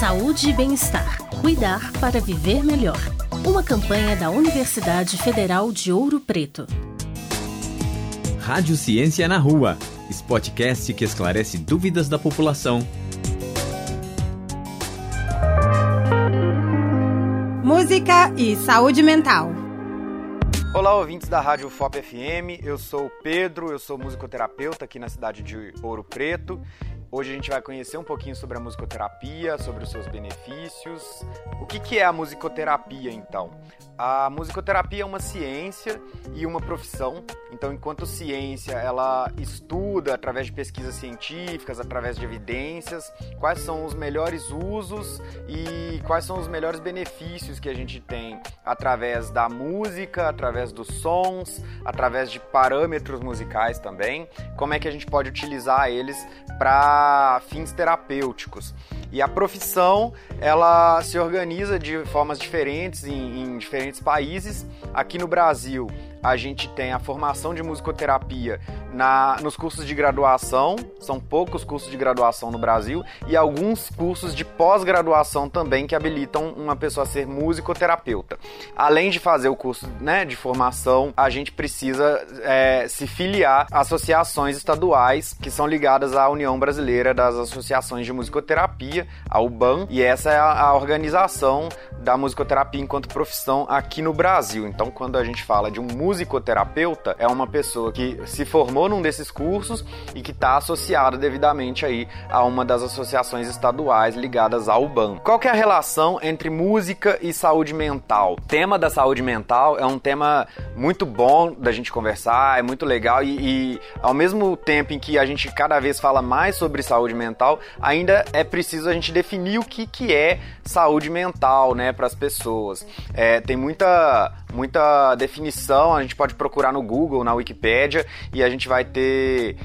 Saúde e bem-estar. Cuidar para viver melhor. Uma campanha da Universidade Federal de Ouro Preto. Rádio Ciência na Rua. Spotcast que esclarece dúvidas da população. Música e saúde mental. Olá, ouvintes da Rádio FOP FM. Eu sou o Pedro, eu sou musicoterapeuta aqui na cidade de Ouro Preto Hoje a gente vai conhecer um pouquinho sobre a musicoterapia, sobre os seus benefícios. O que, que é a musicoterapia, então? A musicoterapia é uma ciência e uma profissão. Então, enquanto ciência, ela estuda através de pesquisas científicas, através de evidências, quais são os melhores usos e quais são os melhores benefícios que a gente tem através da música, através dos sons, através de parâmetros musicais também. Como é que a gente pode utilizar eles para fins terapêuticos. E a profissão ela se organiza de formas diferentes em, em diferentes países. Aqui no Brasil, a gente tem a formação de musicoterapia na, nos cursos de graduação, são poucos cursos de graduação no Brasil, e alguns cursos de pós-graduação também que habilitam uma pessoa a ser musicoterapeuta. Além de fazer o curso né, de formação, a gente precisa é, se filiar a associações estaduais que são ligadas à União Brasileira das Associações de Musicoterapia, a UBAN, e essa é a, a organização da musicoterapia enquanto profissão aqui no Brasil. Então, quando a gente fala de um musicoterapeuta, é uma pessoa que se formou num desses cursos e que está associada devidamente aí a uma das associações estaduais ligadas ao UBAN. Qual que é a relação entre música e saúde mental? O tema da saúde mental é um tema muito bom da gente conversar, é muito legal e, e ao mesmo tempo em que a gente cada vez fala mais sobre saúde mental, ainda é preciso a gente definir o que, que é saúde mental, né? para as pessoas. É, tem muita, muita definição, a gente pode procurar no Google, na Wikipedia, e a gente vai ter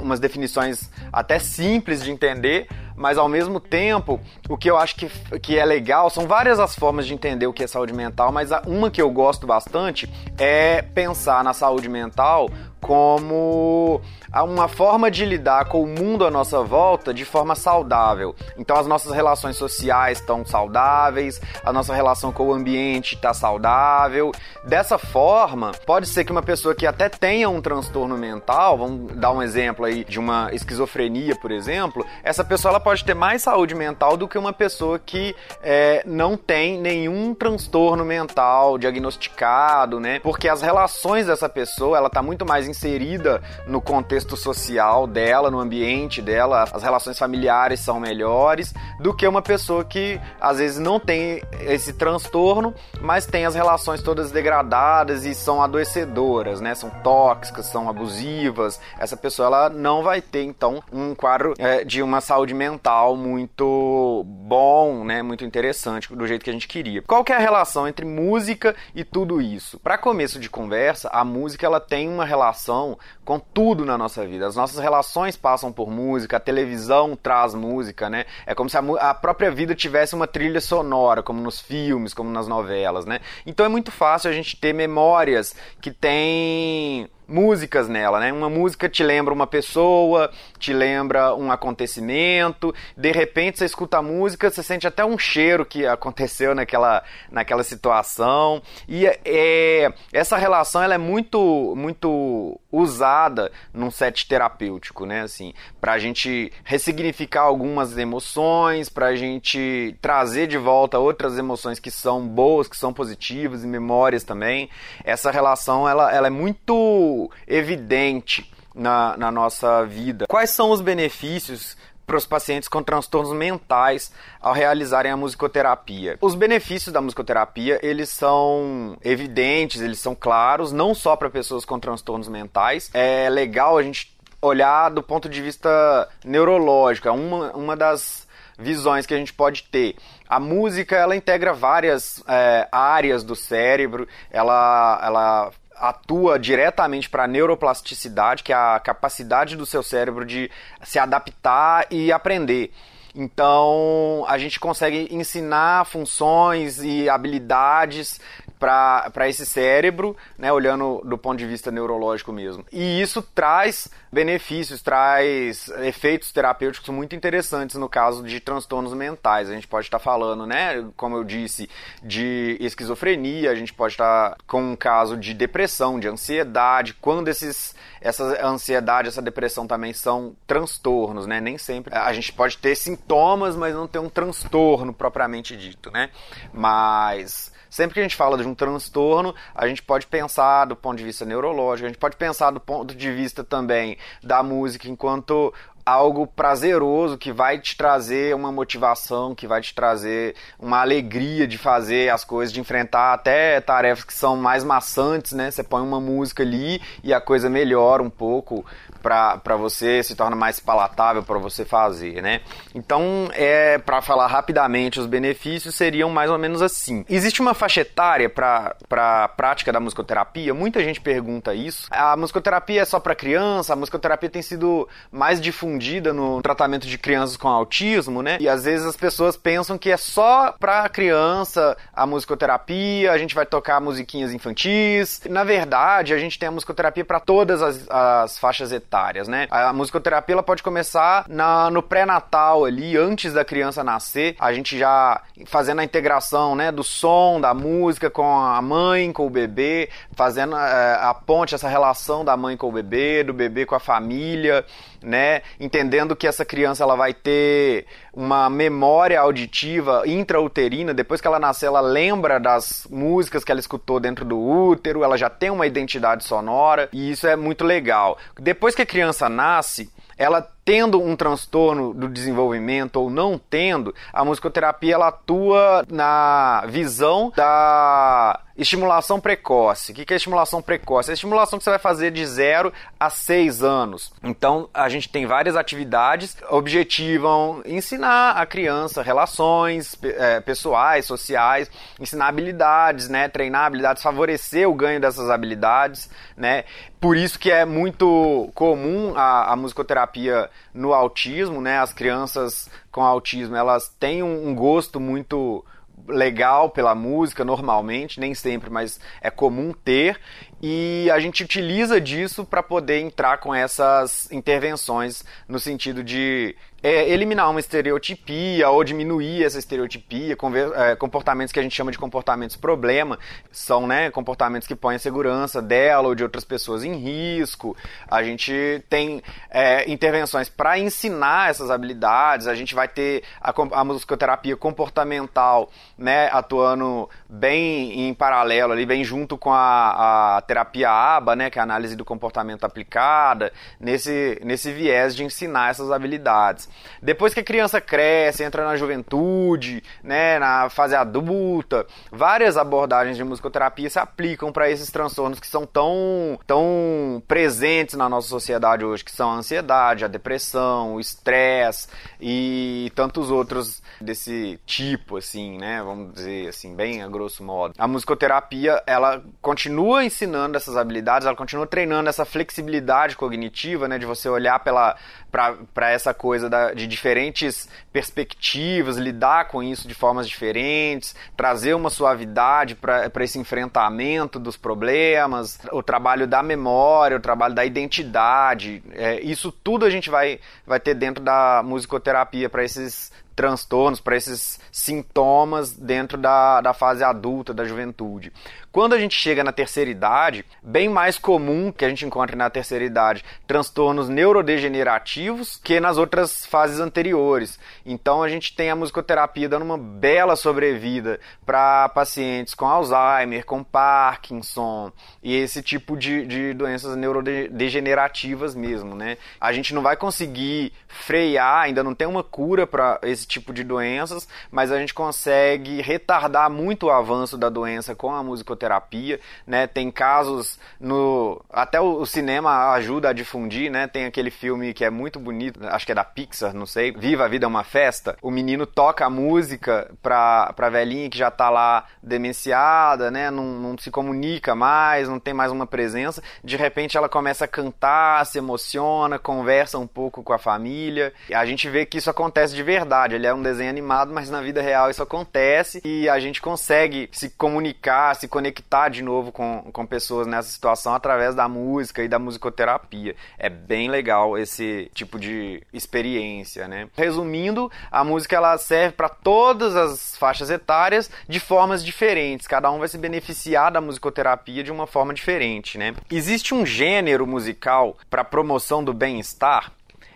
umas definições até simples de entender, mas ao mesmo tempo, o que eu acho que, que é legal são várias as formas de entender o que é saúde mental, mas uma que eu gosto bastante é pensar na saúde mental como uma forma de lidar com o mundo à nossa volta de forma saudável. Então as nossas relações sociais estão saudáveis, a nossa relação com o ambiente está saudável. Dessa forma, pode ser que uma pessoa que até tenha um transtorno mental, vamos dar um exemplo aí de uma esquizofrenia, por exemplo, essa pessoa ela pode ter mais saúde mental do que uma pessoa que é, não tem nenhum transtorno mental diagnosticado, né? Porque as relações dessa pessoa ela está muito mais inserida no contexto social dela, no ambiente dela, as relações familiares são melhores do que uma pessoa que às vezes não tem esse transtorno, mas tem as relações todas degradadas e são adoecedoras, né? São tóxicas, são abusivas. Essa pessoa ela não vai ter então um quadro é, de uma saúde mental muito bom, né? Muito interessante do jeito que a gente queria. Qual que é a relação entre música e tudo isso? Para começo de conversa, a música ela tem uma relação relação com tudo na nossa vida. As nossas relações passam por música, a televisão traz música, né? É como se a, a própria vida tivesse uma trilha sonora, como nos filmes, como nas novelas, né? Então é muito fácil a gente ter memórias que têm músicas nela, né? Uma música te lembra uma pessoa, te lembra um acontecimento, de repente você escuta a música, você sente até um cheiro que aconteceu naquela, naquela situação. E é, essa relação ela é muito, muito usada num set terapêutico, né? Assim, pra gente ressignificar algumas emoções, pra gente trazer de volta outras emoções que são boas, que são positivas e memórias também. Essa relação ela, ela é muito evidente na, na nossa vida. Quais são os benefícios para os pacientes com transtornos mentais ao realizarem a musicoterapia. Os benefícios da musicoterapia, eles são evidentes, eles são claros, não só para pessoas com transtornos mentais. É legal a gente olhar do ponto de vista neurológico, é uma, uma das visões que a gente pode ter. A música, ela integra várias é, áreas do cérebro, ela, ela atua diretamente para a neuroplasticidade, que é a capacidade do seu cérebro de se adaptar e aprender. Então, a gente consegue ensinar funções e habilidades para esse cérebro, né, olhando do ponto de vista neurológico mesmo. E isso traz benefícios, traz efeitos terapêuticos muito interessantes no caso de transtornos mentais. A gente pode estar falando, né, como eu disse, de esquizofrenia, a gente pode estar com um caso de depressão, de ansiedade, quando esses essa ansiedade, essa depressão também são transtornos, né? Nem sempre a gente pode ter sintomas, mas não ter um transtorno propriamente dito, né? Mas sempre que a gente fala de um transtorno, a gente pode pensar do ponto de vista neurológico, a gente pode pensar do ponto de vista também da música enquanto algo prazeroso que vai te trazer uma motivação, que vai te trazer uma alegria de fazer as coisas, de enfrentar até tarefas que são mais maçantes, né? Você põe uma música ali e a coisa melhora um pouco para você, se torna mais palatável para você fazer, né? Então, é para falar rapidamente os benefícios seriam mais ou menos assim. Existe uma faixa etária para a prática da musicoterapia? Muita gente pergunta isso. A musicoterapia é só para criança? A musicoterapia tem sido mais difundida no tratamento de crianças com autismo, né? E às vezes as pessoas pensam que é só para criança a musicoterapia, a gente vai tocar musiquinhas infantis. Na verdade, a gente tem a musicoterapia para todas as, as faixas etárias etárias, né? A musicoterapia ela pode começar na, no pré-natal ali, antes da criança nascer, a gente já fazendo a integração, né, do som, da música com a mãe, com o bebê, fazendo é, a ponte, essa relação da mãe com o bebê, do bebê com a família, né? Entendendo que essa criança ela vai ter uma memória auditiva intrauterina, depois que ela nascer, ela lembra das músicas que ela escutou dentro do útero, ela já tem uma identidade sonora, e isso é muito legal. Depois que a criança nasce, ela tendo um transtorno do desenvolvimento ou não tendo, a musicoterapia ela atua na visão da estimulação precoce. O que é estimulação precoce? É a estimulação que você vai fazer de 0 a 6 anos. Então, a gente tem várias atividades objetivam ensinar a criança relações é, pessoais, sociais, ensinar habilidades, né, treinar habilidades, favorecer o ganho dessas habilidades, né? Por isso que é muito comum a, a musicoterapia no autismo, né? As crianças com autismo, elas têm um, gosto muito legal pela música normalmente, nem sempre, mas é comum ter e a gente utiliza disso para poder entrar com essas intervenções no sentido de é, eliminar uma estereotipia ou diminuir essa estereotipia, é, comportamentos que a gente chama de comportamentos problema, são né, comportamentos que põem a segurança dela ou de outras pessoas em risco. A gente tem é, intervenções para ensinar essas habilidades, a gente vai ter a, a musicoterapia comportamental né, atuando bem em paralelo ali, bem junto com a, a terapia ABA, né, que é a análise do comportamento aplicada, nesse, nesse viés de ensinar essas habilidades. Depois que a criança cresce, entra na juventude, né, na fase adulta, várias abordagens de musicoterapia se aplicam para esses transtornos que são tão, tão presentes na nossa sociedade hoje, que são a ansiedade, a depressão, o estresse e tantos outros desse tipo, assim, né, vamos dizer assim, bem a grosso modo. A musicoterapia, ela continua ensinando essas habilidades, ela continua treinando essa flexibilidade cognitiva, né, de você olhar pela para essa coisa da, de diferentes perspectivas, lidar com isso de formas diferentes, trazer uma suavidade para esse enfrentamento dos problemas, o trabalho da memória, o trabalho da identidade, é, isso tudo a gente vai, vai ter dentro da musicoterapia para esses transtornos, para esses sintomas dentro da, da fase adulta, da juventude. Quando a gente chega na terceira idade, bem mais comum que a gente encontre na terceira idade transtornos neurodegenerativos que nas outras fases anteriores. Então a gente tem a musicoterapia dando uma bela sobrevida para pacientes com Alzheimer, com Parkinson e esse tipo de, de doenças neurodegenerativas mesmo, né? A gente não vai conseguir frear, ainda não tem uma cura para esse tipo de doenças, mas a gente consegue retardar muito o avanço da doença com a musicoterapia musicoterapia, né? Tem casos no até o, cinema ajuda a difundir, né? Tem aquele filme que é muito bonito, acho que é da Pixar, não sei, Viva a vida é uma festa. O menino toca a música pra, pra velhinha que já tá lá demenciada, né? Não, não se comunica mais, não tem mais uma presença. De repente ela começa a cantar, se emociona, conversa um pouco com a família. A gente vê que isso acontece de verdade. Verdade, ele é um desenho animado, mas na vida real isso acontece e a gente consegue se comunicar, se conectar de novo com, com pessoas nessa situação através da música e da musicoterapia. É bem legal esse tipo de experiência, né? Resumindo, a música ela serve para todas as faixas etárias de formas diferentes. Cada um vai se beneficiar da musicoterapia de uma forma diferente, né? Existe um gênero musical para promoção do bem-estar?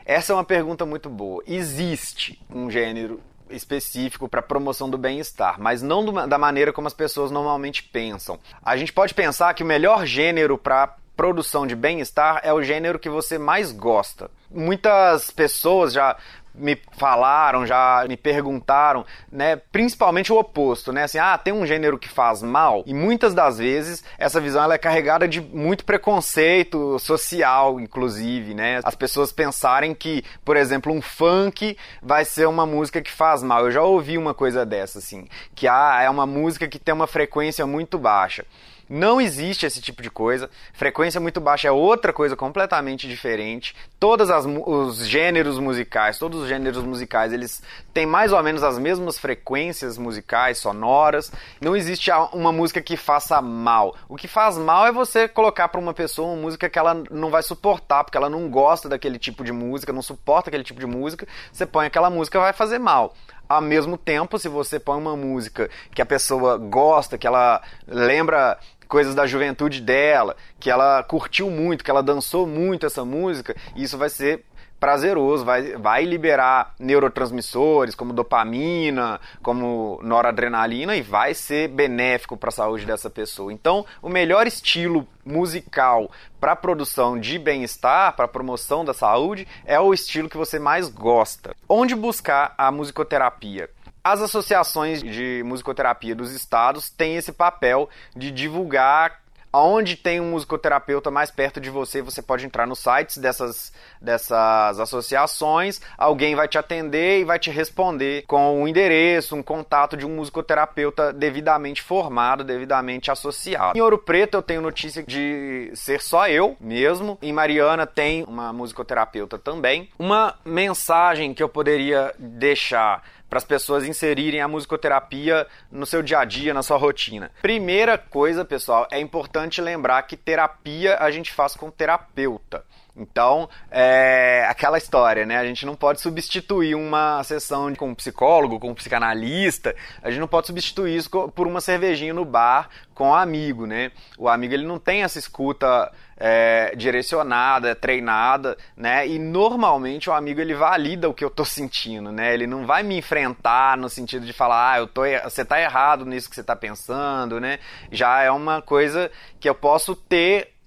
Essa é uma pergunta muito boa. Existe um gênero específico para promoção do bem-estar, mas não do, da maneira como as pessoas normalmente pensam. A gente pode pensar que o melhor gênero para produção de bem-estar é o gênero que você mais gosta. Muitas pessoas já me falaram, já me perguntaram, né, principalmente o oposto, né, assim, ah, tem um gênero que faz mal, e muitas das vezes essa visão ela é carregada de muito preconceito social, inclusive, né, as pessoas pensarem que, por exemplo, um funk vai ser uma música que faz mal, eu já ouvi uma coisa dessa, assim, que ah, é uma música que tem uma frequência muito baixa. Não existe esse tipo de coisa. Frequência muito baixa é outra coisa completamente diferente. Todos os gêneros musicais, todos os gêneros musicais, eles têm mais ou menos as mesmas frequências musicais, sonoras. Não existe uma música que faça mal. O que faz mal é você colocar para uma pessoa uma música que ela não vai suportar, porque ela não gosta daquele tipo de música, não suporta aquele tipo de música. Você põe aquela música, vai fazer mal. Ao mesmo tempo, se você põe uma música que a pessoa gosta, que ela lembra coisas da juventude dela, que ela curtiu muito, que ela dançou muito essa música, isso vai ser prazeroso, vai, vai liberar neurotransmissores como dopamina, como noradrenalina e vai ser benéfico para a saúde dessa pessoa. Então, o melhor estilo musical para produção de bem-estar, para promoção da saúde, é o estilo que você mais gosta. Onde buscar a musicoterapia? As associações de musicoterapia dos estados têm esse papel de divulgar Aonde tem um musicoterapeuta mais perto de você, você pode entrar nos sites dessas, dessas associações, alguém vai te atender e vai te responder com um endereço, um contato de um musicoterapeuta devidamente formado, devidamente associado. Em Ouro Preto eu tenho notícia de ser só eu mesmo. Em Mariana tem uma musicoterapeuta também. Uma mensagem que eu poderia deixar para as pessoas inserirem a musicoterapia no seu dia a dia, na sua rotina. Primeira coisa, pessoal, é importante lembrar que terapia a gente faz com terapeuta. Então, é aquela história, né? A gente não pode substituir uma sessão com um psicólogo, com um psicanalista, a gente não pode substituir isso por uma cervejinha no bar com um amigo, né? O amigo ele não tem essa escuta é, direcionada, treinada, né? E normalmente o amigo ele valida o que eu tô sentindo, né? Ele não vai me enfrentar no sentido de falar, ah, eu tô, você tá errado nisso que você tá pensando, né? Já é uma coisa que eu posso ter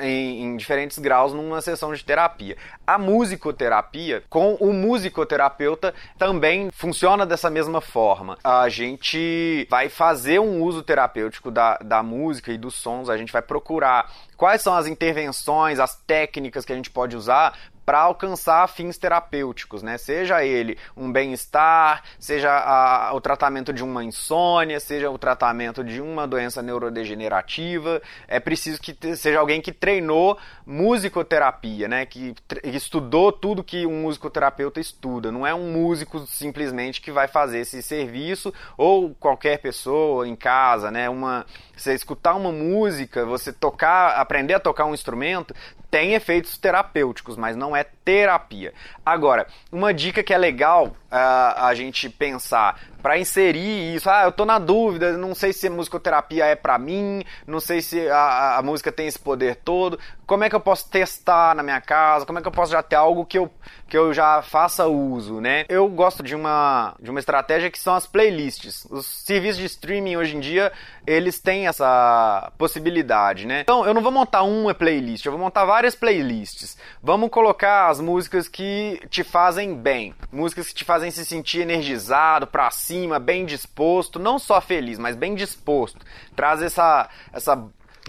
em, em, diferentes graus numa sessão de terapia. A musicoterapia, com o musicoterapeuta, também funciona dessa mesma forma. A gente vai fazer um uso terapêutico da, da música e dos sons, a gente vai procurar quais são as intervenções, as técnicas que a gente pode usar para alcançar fins terapêuticos, né? Seja ele um bem-estar, seja a, o tratamento de uma insônia, seja o tratamento de uma doença neurodegenerativa. É preciso que seja alguém que treinou musicoterapia, né? Que, estudou tudo que um musicoterapeuta estuda. Não é um músico simplesmente que vai fazer esse serviço ou qualquer pessoa em casa, né? Uma você escutar uma música, você tocar, aprender a tocar um instrumento, tem efeitos terapêuticos, mas não é terapia. Agora, uma dica que é legal uh, a gente pensar para inserir isso. Ah, eu tô na dúvida, não sei se musicoterapia é para mim, não sei se a, a, música tem esse poder todo. Como é que eu posso testar na minha casa? Como é que eu posso já ter algo que eu, que eu já faça uso, né? Eu gosto de uma, de uma estratégia que são as playlists. Os serviços de streaming hoje em dia, eles têm essa possibilidade, né? Então, eu não vou montar uma playlist, eu vou montar várias playlists. Vamos colocar as músicas que te fazem bem, músicas que te fazem se sentir energizado, pra cima, bem disposto, não só feliz, mas bem disposto. Traz essa, essa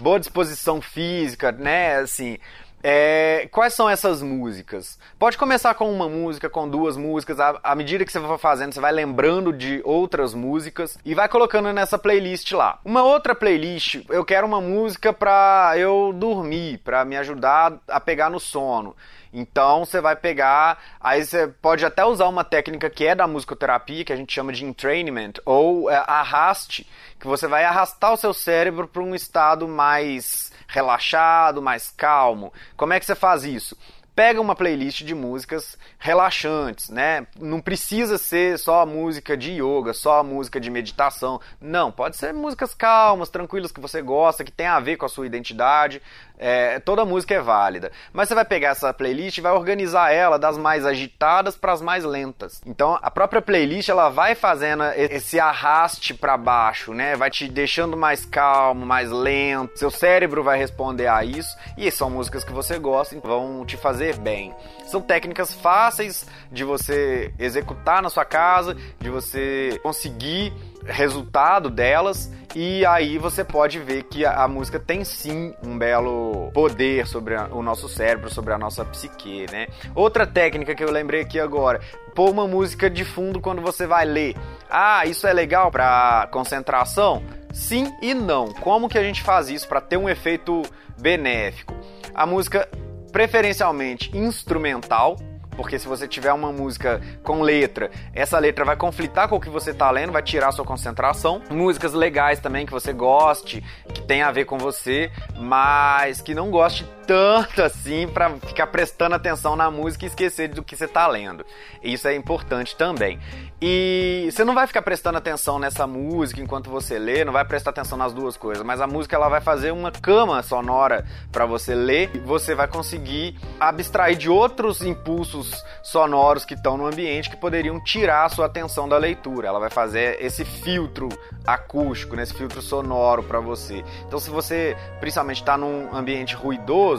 boa disposição física, né? Assim, É, quais são essas músicas? Pode começar com uma música, com duas músicas. À, à medida que você for fazendo, você vai lembrando de outras músicas e vai colocando nessa playlist lá. Uma outra playlist, eu quero uma música pra eu dormir, pra me ajudar a pegar no sono. Então você vai pegar, aí você pode até usar uma técnica que é da musicoterapia, que a gente chama de entrainment, ou é, arraste, que você vai arrastar o seu cérebro para um estado mais relaxado, mais calmo. Como é que você faz isso? Pega uma playlist de músicas relaxantes, né? Não precisa ser só música de yoga, só música de meditação. Não, pode ser músicas calmas, tranquilas que você gosta, que tem a ver com a sua identidade. É, toda música é válida. Mas você vai pegar essa playlist e vai organizar ela das mais agitadas para as mais lentas. Então a própria playlist ela vai fazendo esse arraste para baixo, né? Vai te deixando mais calmo, mais lento. Seu cérebro vai responder a isso. E são músicas que você gosta, então vão te fazer bem. São técnicas fáceis de você executar na sua casa, de você conseguir resultado delas e aí você pode ver que a, música tem sim um belo poder sobre a, o nosso cérebro, sobre a nossa psique, né? Outra técnica que eu lembrei aqui agora, pôr uma música de fundo quando você vai ler. Ah, isso é legal para concentração? Sim e não. Como que a gente faz isso para ter um efeito benéfico? A música preferencialmente instrumental, porque se você tiver uma música com letra, essa letra vai conflitar com o que você está lendo, vai tirar sua concentração. Músicas legais também que você goste, que tem a ver com você, mas que não goste tanto assim para ficar prestando atenção na música e esquecer do que você está lendo. Isso é importante também. E você não vai ficar prestando atenção nessa música enquanto você lê, não vai prestar atenção nas duas coisas, mas a música ela vai fazer uma cama sonora para você ler, e você vai conseguir abstrair de outros impulsos sonoros que estão no ambiente que poderiam tirar a sua atenção da leitura. Ela vai fazer esse filtro acústico, nesse filtro sonoro para você. Então, se você principalmente está num ambiente ruidoso,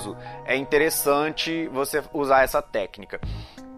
é interessante você usar essa técnica.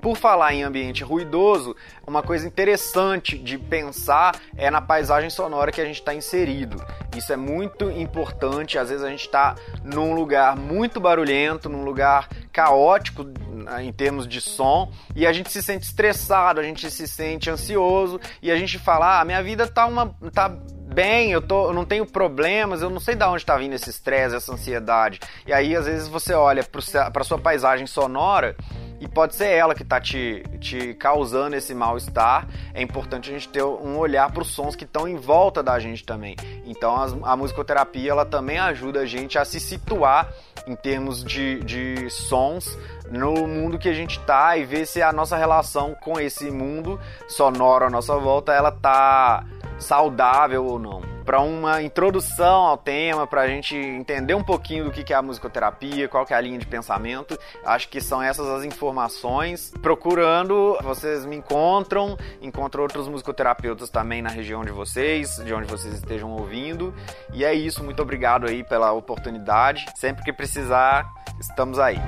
Por falar em ambiente ruidoso, uma coisa interessante de pensar é na paisagem sonora que a gente está inserido. Isso é muito importante. Às vezes a gente está num lugar muito barulhento, num lugar caótico né, em termos de som, e a gente se sente estressado, a gente se sente ansioso, e a gente fala: ah, minha vida tá uma. tá bem, eu, tô, eu não tenho problemas, eu não sei de onde está vindo esse estresse, essa ansiedade. E aí, às vezes, você olha para sua paisagem sonora e pode ser ela que está te, te causando esse mal-estar. É importante a gente ter um olhar para os sons que estão em volta da gente também. Então as, a musicoterapia ela também ajuda a gente a se situar em termos de, de sons no mundo que a gente está e ver se a nossa relação com esse mundo sonoro à nossa volta ela tá saudável ou não para uma introdução ao tema, para a gente entender um pouquinho do que é a musicoterapia, qual que é a linha de pensamento. Acho que são essas as informações. Procurando, vocês me encontram, encontram outros musicoterapeutas também na região de vocês, de onde vocês estejam ouvindo. E é isso, muito obrigado aí pela oportunidade. Sempre que precisar, estamos aí.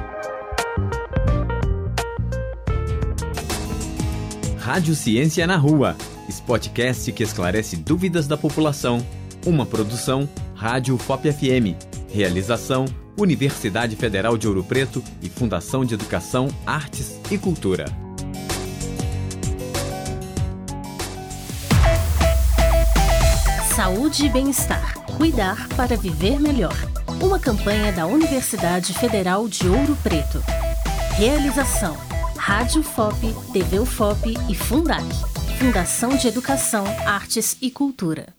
Rádio Ciência na Rua Spotcast que esclarece dúvidas da população. Uma produção Rádio FOP FM. Realização Universidade Federal de Ouro Preto e Fundação de Educação, Artes e Cultura. Saúde e bem-estar. Cuidar para viver melhor. Uma campanha da Universidade Federal de Ouro Preto. Realização: Rádio FOP, TV UFOP e Fundac. Fundação de Educação, Artes e Cultura.